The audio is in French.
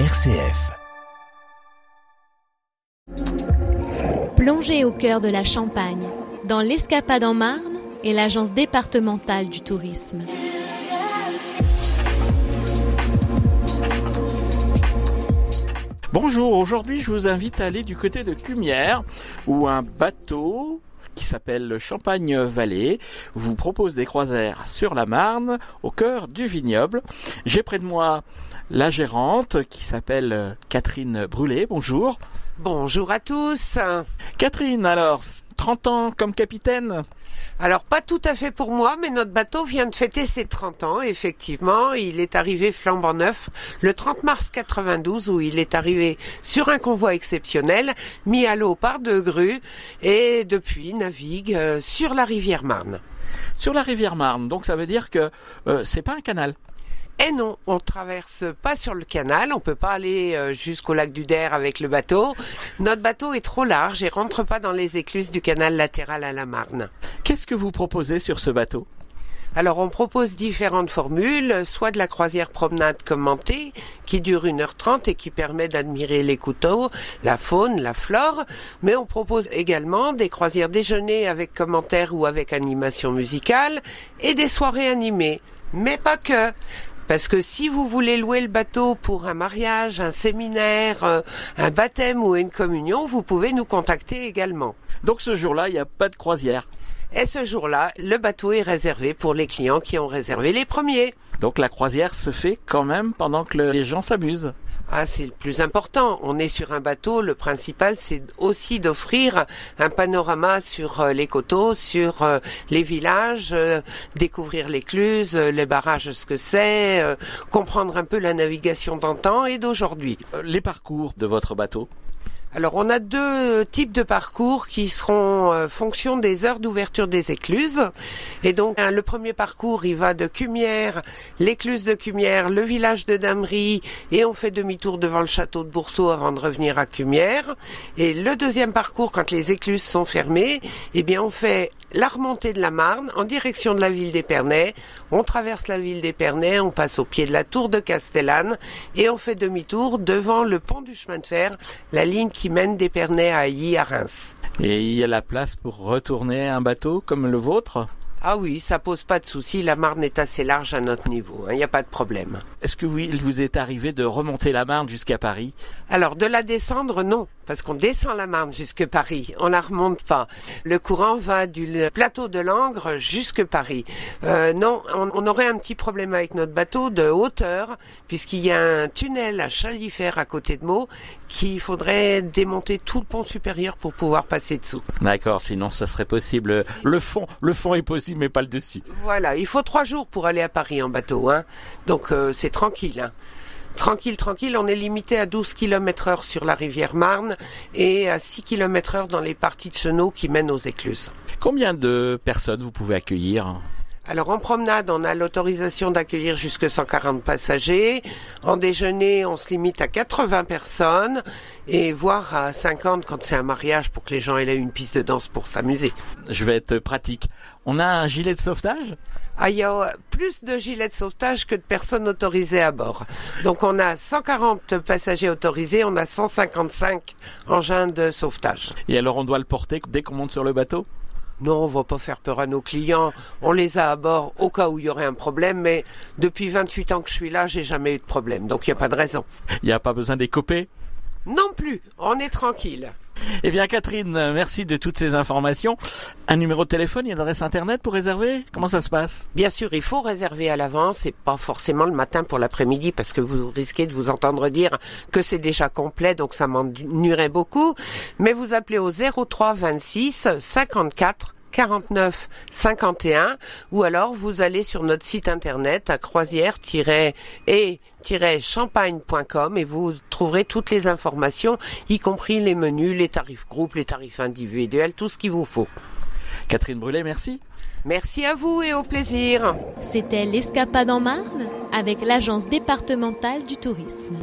RCF. Plongez au cœur de la Champagne, dans l'Escapade en Marne et l'Agence départementale du tourisme. Bonjour, aujourd'hui je vous invite à aller du côté de Cumières où un bateau qui s'appelle le Champagne Vallée vous propose des croisières sur la Marne au cœur du vignoble. J'ai près de moi la gérante qui s'appelle Catherine Brûlé. Bonjour. Bonjour à tous. Catherine, alors 30 ans comme capitaine alors pas tout à fait pour moi, mais notre bateau vient de fêter ses 30 ans. Effectivement, il est arrivé flambant neuf le 30 mars 92 où il est arrivé sur un convoi exceptionnel mis à l'eau par deux grues et depuis navigue euh, sur la rivière Marne. Sur la rivière Marne, donc ça veut dire que euh, c'est pas un canal. Eh non, on traverse pas sur le canal, on peut pas aller euh, jusqu'au lac du Der avec le bateau. Notre bateau est trop large et rentre pas dans les écluses du canal latéral à la Marne. Qu'est-ce que vous proposez sur ce bateau? Alors on propose différentes formules, soit de la croisière promenade commentée qui dure 1h30 et qui permet d'admirer les couteaux, la faune, la flore, mais on propose également des croisières déjeuner avec commentaires ou avec animation musicale et des soirées animées. Mais pas que. Parce que si vous voulez louer le bateau pour un mariage, un séminaire, euh, un baptême ou une communion, vous pouvez nous contacter également. Donc ce jour-là, il n'y a pas de croisière. Et ce jour-là, le bateau est réservé pour les clients qui ont réservé les premiers. Donc la croisière se fait quand même pendant que les gens s'amusent. Ah, c'est le plus important. On est sur un bateau. Le principal, c'est aussi d'offrir un panorama sur euh, les coteaux, sur euh, les villages, euh, découvrir l'écluse, les barrages, ce que c'est, comprendre un peu la navigation d'antan et d'aujourd'hui. Les parcours de votre bateau alors on a deux types de parcours qui seront euh, fonction des heures d'ouverture des écluses. Et donc le premier parcours, il va de Cumières, l'écluse de Cumières, le village de Damery, et on fait demi-tour devant le château de Boursault avant de revenir à Cumières. Et le deuxième parcours, quand les écluses sont fermées, eh bien on fait la remontée de la Marne en direction de la ville d'Épernay. On traverse la ville d'Épernay, on passe au pied de la tour de Castellane et on fait demi-tour devant le pont du chemin de fer, la ligne qui qui mène d'Épernay à Ailly à Reims. Et il y a la place pour retourner un bateau comme le vôtre? Ah oui, ça pose pas de souci. La Marne est assez large à notre niveau. Il hein, n'y a pas de problème. Est-ce que oui, il vous est arrivé de remonter la Marne jusqu'à Paris? Alors de la descendre, non, parce qu'on descend la Marne jusque Paris. On la remonte pas. Le courant va du plateau de Langres jusque Paris. Euh, non, on, aurait un petit problème avec notre bateau de hauteur, puisqu'il y a un tunnel à Chalifert à côté de Meaux, qu'il faudrait démonter tout le pont supérieur pour pouvoir passer dessous. D'accord, sinon ça serait possible. Le fond, le fond est possible mais pas le dessus. Voilà, il faut trois jours pour aller à Paris en bateau, hein. Donc euh, c'est tranquille. Hein. Tranquille, tranquille, on est limité à 12 km heure sur la rivière Marne et à 6 km heure dans les parties de chenaux qui mènent aux écluses. Combien de personnes vous pouvez accueillir? Alors en promenade, on a l'autorisation d'accueillir jusque 140 passagers. En déjeuner, on se limite à 80 personnes et voire à 50 quand c'est un mariage pour que les gens aient une piste de danse pour s'amuser. Je vais être pratique. On a un gilet de sauvetage? Ah, il y a plus de gilets de sauvetage que de personnes autorisées à bord. Donc on a 140 passagers autorisés, on a 155 engins de sauvetage. Et alors on doit le porter dès qu'on monte sur le bateau? Non, on va pas faire peur à nos clients. On les a à bord au cas où il y aurait un problème, mais depuis 28 ans que je suis là, j'ai jamais eu de problème, donc il n'y a pas de raison. Il n'y a pas besoin d'écoper? Non plus, on est tranquille. Eh bien, Catherine, merci de toutes ces informations. Un numéro de téléphone, une adresse internet pour réserver? Comment ça se passe? Bien sûr, il faut réserver à l'avance et pas forcément le matin pour l'après-midi parce que vous risquez de vous entendre dire que c'est déjà complet, donc ça m'ennuierait beaucoup. Mais vous appelez au 03 26 54 49 51 ou alors vous allez sur notre site internet à croisière-et-champagne.com et vous trouverez toutes les informations, y compris les menus, les tarifs groupes, les tarifs individuels, tout ce qu'il vous faut. Catherine Brûlé, merci. Merci à vous et au plaisir. C'était l'Escapade en Marne avec l'Agence départementale du tourisme.